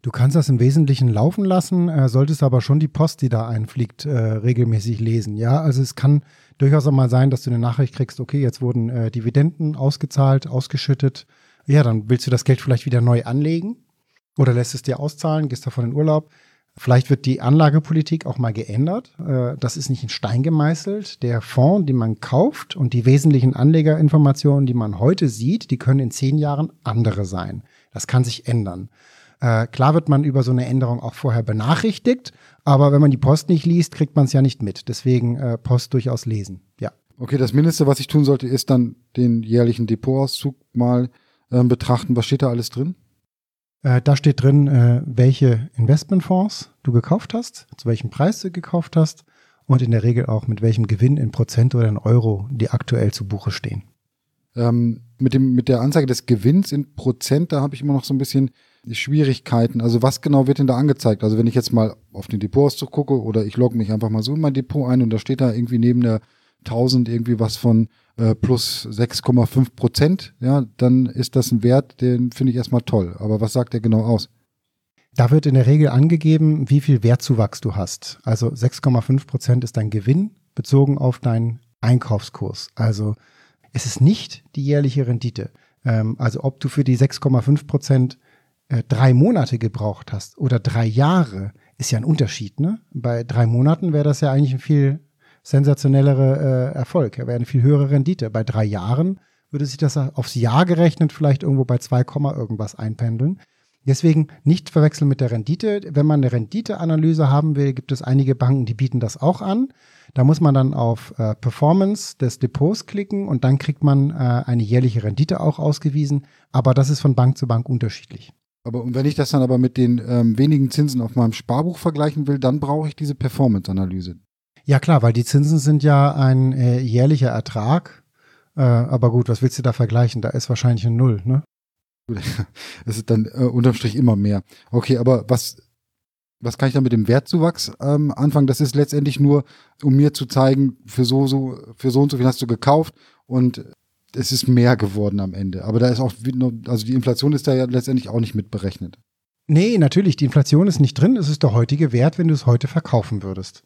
Du kannst das im Wesentlichen laufen lassen, äh, solltest aber schon die Post, die da einfliegt, äh, regelmäßig lesen. Ja, also es kann durchaus auch mal sein, dass du eine Nachricht kriegst, okay, jetzt wurden äh, Dividenden ausgezahlt, ausgeschüttet ja, dann willst du das Geld vielleicht wieder neu anlegen oder lässt es dir auszahlen, gehst davon in Urlaub. Vielleicht wird die Anlagepolitik auch mal geändert. Äh, das ist nicht in Stein gemeißelt. Der Fonds, den man kauft und die wesentlichen Anlegerinformationen, die man heute sieht, die können in zehn Jahren andere sein. Das kann sich ändern. Äh, klar wird man über so eine Änderung auch vorher benachrichtigt, aber wenn man die Post nicht liest, kriegt man es ja nicht mit. Deswegen äh, Post durchaus lesen. Ja. Okay, das Mindeste, was ich tun sollte, ist dann den jährlichen Depotauszug mal äh, betrachten. Was steht da alles drin? Äh, da steht drin, äh, welche Investmentfonds du gekauft hast, zu welchem Preis du gekauft hast und in der Regel auch mit welchem Gewinn in Prozent oder in Euro die aktuell zu Buche stehen. Ähm, mit, dem, mit der Anzeige des Gewinns in Prozent, da habe ich immer noch so ein bisschen Schwierigkeiten. Also was genau wird denn da angezeigt? Also wenn ich jetzt mal auf den Depotauszug gucke oder ich logge mich einfach mal so in mein Depot ein und da steht da irgendwie neben der 1000 irgendwie was von äh, plus 6,5 Prozent, ja, dann ist das ein Wert, den finde ich erstmal toll. Aber was sagt der genau aus? Da wird in der Regel angegeben, wie viel Wertzuwachs du hast. Also 6,5 Prozent ist dein Gewinn bezogen auf deinen Einkaufskurs. Also es ist nicht die jährliche Rendite. Ähm, also ob du für die 6,5 Prozent äh, drei Monate gebraucht hast oder drei Jahre, ist ja ein Unterschied. Ne? Bei drei Monaten wäre das ja eigentlich ein viel sensationellere äh, Erfolg. Er wäre eine viel höhere Rendite. Bei drei Jahren würde sich das aufs Jahr gerechnet vielleicht irgendwo bei 2, irgendwas einpendeln. Deswegen nicht verwechseln mit der Rendite. Wenn man eine Renditeanalyse haben will, gibt es einige Banken, die bieten das auch an. Da muss man dann auf äh, Performance des Depots klicken und dann kriegt man äh, eine jährliche Rendite auch ausgewiesen. Aber das ist von Bank zu Bank unterschiedlich. Aber und wenn ich das dann aber mit den ähm, wenigen Zinsen auf meinem Sparbuch vergleichen will, dann brauche ich diese Performance-Analyse. Ja klar, weil die Zinsen sind ja ein äh, jährlicher Ertrag. Äh, aber gut, was willst du da vergleichen? Da ist wahrscheinlich ein Null, ne? Es ist dann äh, unterm Strich immer mehr. Okay, aber was, was kann ich dann mit dem Wertzuwachs ähm, anfangen? Das ist letztendlich nur, um mir zu zeigen, für so, so, für so und so viel hast du gekauft und es ist mehr geworden am Ende. Aber da ist auch, also die Inflation ist da ja letztendlich auch nicht mit berechnet. Nee, natürlich, die Inflation ist nicht drin. Es ist der heutige Wert, wenn du es heute verkaufen würdest.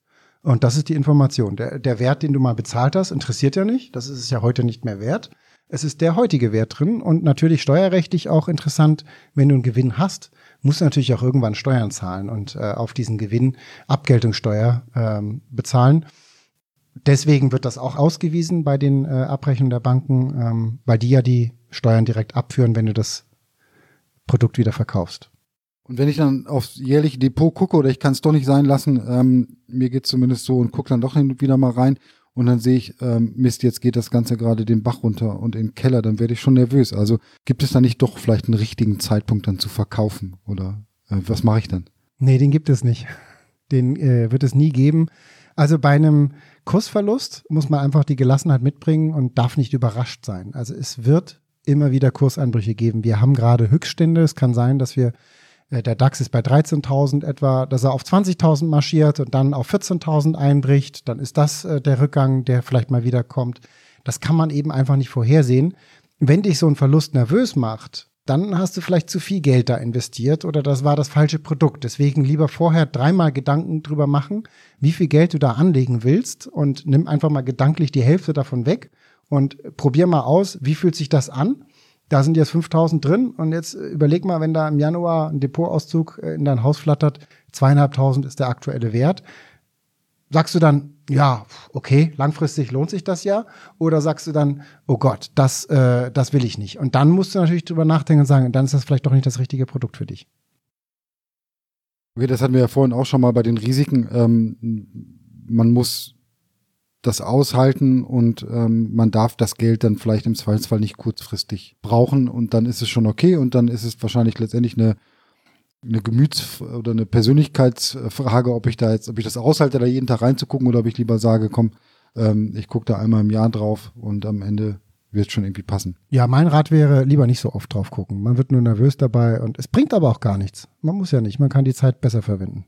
Und das ist die Information. Der, der Wert, den du mal bezahlt hast, interessiert ja nicht. Das ist es ja heute nicht mehr wert. Es ist der heutige Wert drin und natürlich steuerrechtlich auch interessant, wenn du einen Gewinn hast, musst du natürlich auch irgendwann Steuern zahlen und äh, auf diesen Gewinn Abgeltungssteuer ähm, bezahlen. Deswegen wird das auch ausgewiesen bei den äh, Abrechnungen der Banken, ähm, weil die ja die Steuern direkt abführen, wenn du das Produkt wieder verkaufst. Und wenn ich dann aufs jährliche Depot gucke oder ich kann es doch nicht sein lassen, ähm, mir geht zumindest so und gucke dann doch hin und wieder mal rein, und dann sehe ich, ähm, Mist, jetzt geht das Ganze gerade den Bach runter und in den Keller, dann werde ich schon nervös. Also gibt es da nicht doch vielleicht einen richtigen Zeitpunkt dann zu verkaufen oder äh, was mache ich dann? Nee, den gibt es nicht. Den äh, wird es nie geben. Also bei einem Kursverlust muss man einfach die Gelassenheit mitbringen und darf nicht überrascht sein. Also es wird immer wieder Kurseinbrüche geben. Wir haben gerade Höchststände. Es kann sein, dass wir der DAX ist bei 13.000 etwa, dass er auf 20.000 marschiert und dann auf 14.000 einbricht, dann ist das äh, der Rückgang, der vielleicht mal wieder kommt. Das kann man eben einfach nicht vorhersehen. Wenn dich so ein Verlust nervös macht, dann hast du vielleicht zu viel Geld da investiert oder das war das falsche Produkt. Deswegen lieber vorher dreimal Gedanken drüber machen, wie viel Geld du da anlegen willst und nimm einfach mal gedanklich die Hälfte davon weg und probier mal aus, wie fühlt sich das an da sind jetzt 5000 drin und jetzt äh, überleg mal, wenn da im Januar ein Depotauszug äh, in dein Haus flattert, zweieinhalbtausend ist der aktuelle Wert. Sagst du dann, ja, okay, langfristig lohnt sich das ja? Oder sagst du dann, oh Gott, das, äh, das will ich nicht? Und dann musst du natürlich drüber nachdenken und sagen, dann ist das vielleicht doch nicht das richtige Produkt für dich. Okay, das hatten wir ja vorhin auch schon mal bei den Risiken. Ähm, man muss das aushalten und ähm, man darf das Geld dann vielleicht im Zweifelsfall nicht kurzfristig brauchen und dann ist es schon okay und dann ist es wahrscheinlich letztendlich eine, eine Gemüts- oder eine Persönlichkeitsfrage, ob ich da jetzt, ob ich das aushalte, da jeden Tag reinzugucken oder ob ich lieber sage, komm, ähm, ich gucke da einmal im Jahr drauf und am Ende wird es schon irgendwie passen. Ja, mein Rat wäre, lieber nicht so oft drauf gucken. Man wird nur nervös dabei und es bringt aber auch gar nichts. Man muss ja nicht, man kann die Zeit besser verwenden.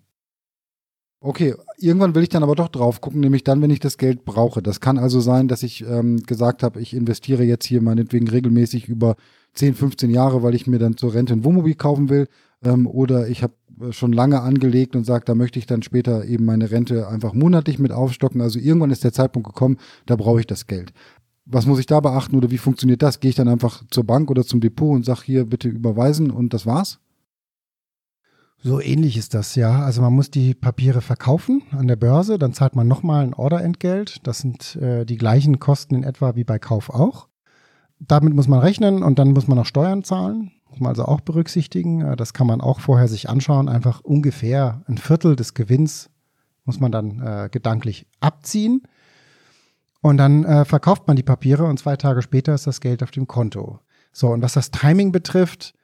Okay, irgendwann will ich dann aber doch drauf gucken, nämlich dann, wenn ich das Geld brauche. Das kann also sein, dass ich ähm, gesagt habe, ich investiere jetzt hier meinetwegen regelmäßig über 10, 15 Jahre, weil ich mir dann zur Rente ein Wohnmobil kaufen will. Ähm, oder ich habe äh, schon lange angelegt und sage, da möchte ich dann später eben meine Rente einfach monatlich mit aufstocken. Also irgendwann ist der Zeitpunkt gekommen, da brauche ich das Geld. Was muss ich da beachten oder wie funktioniert das? Gehe ich dann einfach zur Bank oder zum Depot und sage hier bitte überweisen und das war's? So ähnlich ist das, ja. Also man muss die Papiere verkaufen an der Börse, dann zahlt man nochmal ein Orderentgelt. Das sind äh, die gleichen Kosten in etwa wie bei Kauf auch. Damit muss man rechnen und dann muss man noch Steuern zahlen. Muss man also auch berücksichtigen. Äh, das kann man auch vorher sich anschauen. Einfach ungefähr ein Viertel des Gewinns muss man dann äh, gedanklich abziehen. Und dann äh, verkauft man die Papiere und zwei Tage später ist das Geld auf dem Konto. So, und was das Timing betrifft,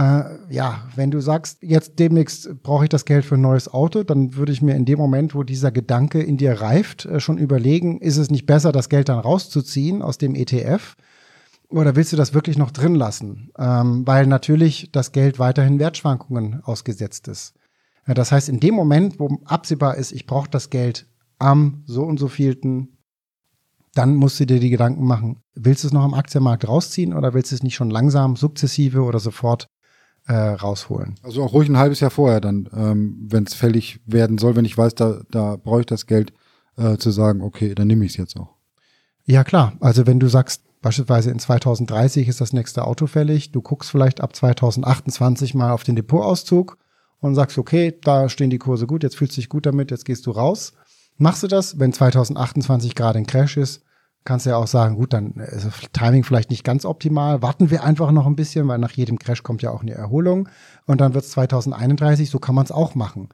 äh, ja, wenn du sagst, jetzt demnächst brauche ich das Geld für ein neues Auto, dann würde ich mir in dem Moment, wo dieser Gedanke in dir reift, äh, schon überlegen, ist es nicht besser, das Geld dann rauszuziehen aus dem ETF? Oder willst du das wirklich noch drin lassen? Ähm, weil natürlich das Geld weiterhin Wertschwankungen ausgesetzt ist. Ja, das heißt, in dem Moment, wo absehbar ist, ich brauche das Geld am so und so vielten, dann musst du dir die Gedanken machen, willst du es noch am Aktienmarkt rausziehen oder willst du es nicht schon langsam, sukzessive oder sofort äh, rausholen. Also auch ruhig ein halbes Jahr vorher dann, ähm, wenn es fällig werden soll, wenn ich weiß, da, da brauche ich das Geld, äh, zu sagen, okay, dann nehme ich es jetzt auch. Ja klar, also wenn du sagst, beispielsweise in 2030 ist das nächste Auto fällig, du guckst vielleicht ab 2028 mal auf den Depotauszug und sagst, okay, da stehen die Kurse gut, jetzt fühlst du dich gut damit, jetzt gehst du raus. machst du das, wenn 2028 gerade ein Crash ist, kannst du ja auch sagen, gut, dann ist das Timing vielleicht nicht ganz optimal. Warten wir einfach noch ein bisschen, weil nach jedem Crash kommt ja auch eine Erholung. Und dann wird es 2031, so kann man es auch machen.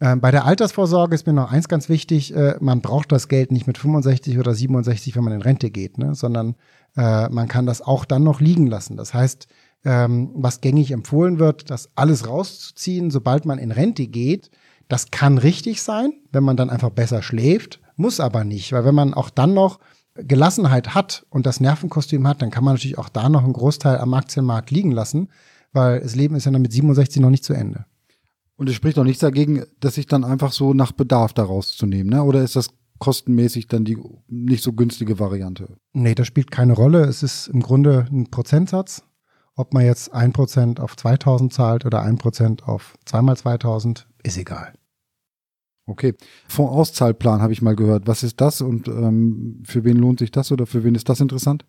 Ähm, bei der Altersvorsorge ist mir noch eins ganz wichtig, äh, man braucht das Geld nicht mit 65 oder 67, wenn man in Rente geht, ne? sondern äh, man kann das auch dann noch liegen lassen. Das heißt, ähm, was gängig empfohlen wird, das alles rauszuziehen, sobald man in Rente geht, das kann richtig sein, wenn man dann einfach besser schläft, muss aber nicht, weil wenn man auch dann noch Gelassenheit hat und das Nervenkostüm hat, dann kann man natürlich auch da noch einen Großteil am Aktienmarkt liegen lassen, weil das Leben ist ja dann mit 67 noch nicht zu Ende. Und es spricht auch nichts dagegen, dass sich dann einfach so nach Bedarf daraus zu nehmen, ne? Oder ist das kostenmäßig dann die nicht so günstige Variante? Nee, das spielt keine Rolle. Es ist im Grunde ein Prozentsatz. Ob man jetzt ein Prozent auf 2000 zahlt oder ein Prozent auf zweimal 2000, ist egal. Okay. Fondsauszahlplan habe ich mal gehört. Was ist das und ähm, für wen lohnt sich das oder für wen ist das interessant?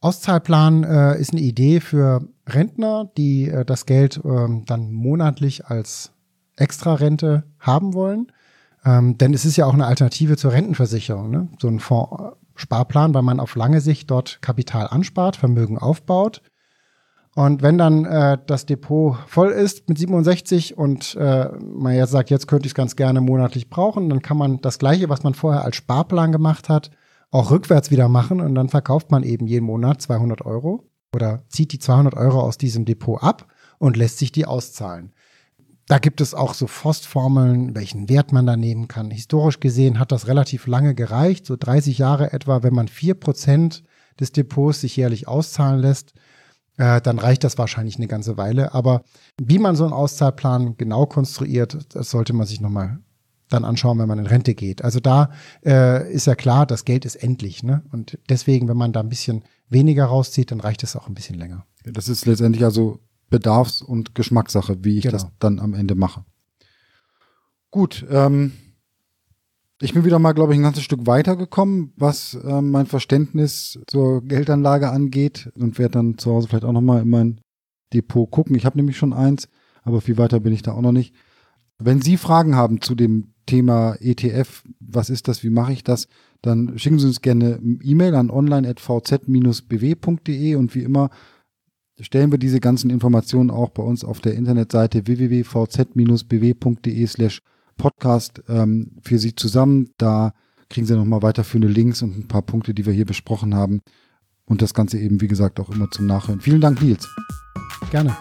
Auszahlplan äh, ist eine Idee für Rentner, die äh, das Geld äh, dann monatlich als Extrarente haben wollen. Ähm, denn es ist ja auch eine Alternative zur Rentenversicherung, ne? so ein Fondssparplan, weil man auf lange Sicht dort Kapital anspart, Vermögen aufbaut und wenn dann äh, das Depot voll ist mit 67 und äh, man jetzt sagt, jetzt könnte ich es ganz gerne monatlich brauchen, dann kann man das gleiche, was man vorher als Sparplan gemacht hat, auch rückwärts wieder machen und dann verkauft man eben jeden Monat 200 Euro oder zieht die 200 Euro aus diesem Depot ab und lässt sich die auszahlen. Da gibt es auch so Forstformeln, welchen Wert man da nehmen kann. Historisch gesehen hat das relativ lange gereicht, so 30 Jahre etwa, wenn man vier Prozent des Depots sich jährlich auszahlen lässt äh, dann reicht das wahrscheinlich eine ganze Weile. Aber wie man so einen Auszahlplan genau konstruiert, das sollte man sich nochmal dann anschauen, wenn man in Rente geht. Also da äh, ist ja klar, das Geld ist endlich. Ne? Und deswegen, wenn man da ein bisschen weniger rauszieht, dann reicht es auch ein bisschen länger. Das ist letztendlich also Bedarfs- und Geschmackssache, wie ich genau. das dann am Ende mache. Gut, ähm, ich bin wieder mal, glaube ich, ein ganzes Stück weitergekommen, was äh, mein Verständnis zur Geldanlage angeht und werde dann zu Hause vielleicht auch nochmal in mein Depot gucken. Ich habe nämlich schon eins, aber viel weiter bin ich da auch noch nicht. Wenn Sie Fragen haben zu dem Thema ETF, was ist das, wie mache ich das, dann schicken Sie uns gerne E-Mail an online.vz-bw.de und wie immer stellen wir diese ganzen Informationen auch bei uns auf der Internetseite www.vz-bw.de slash Podcast ähm, für Sie zusammen. Da kriegen Sie nochmal weiterführende Links und ein paar Punkte, die wir hier besprochen haben. Und das Ganze eben, wie gesagt, auch immer zum Nachhören. Vielen Dank, Nils. Gerne.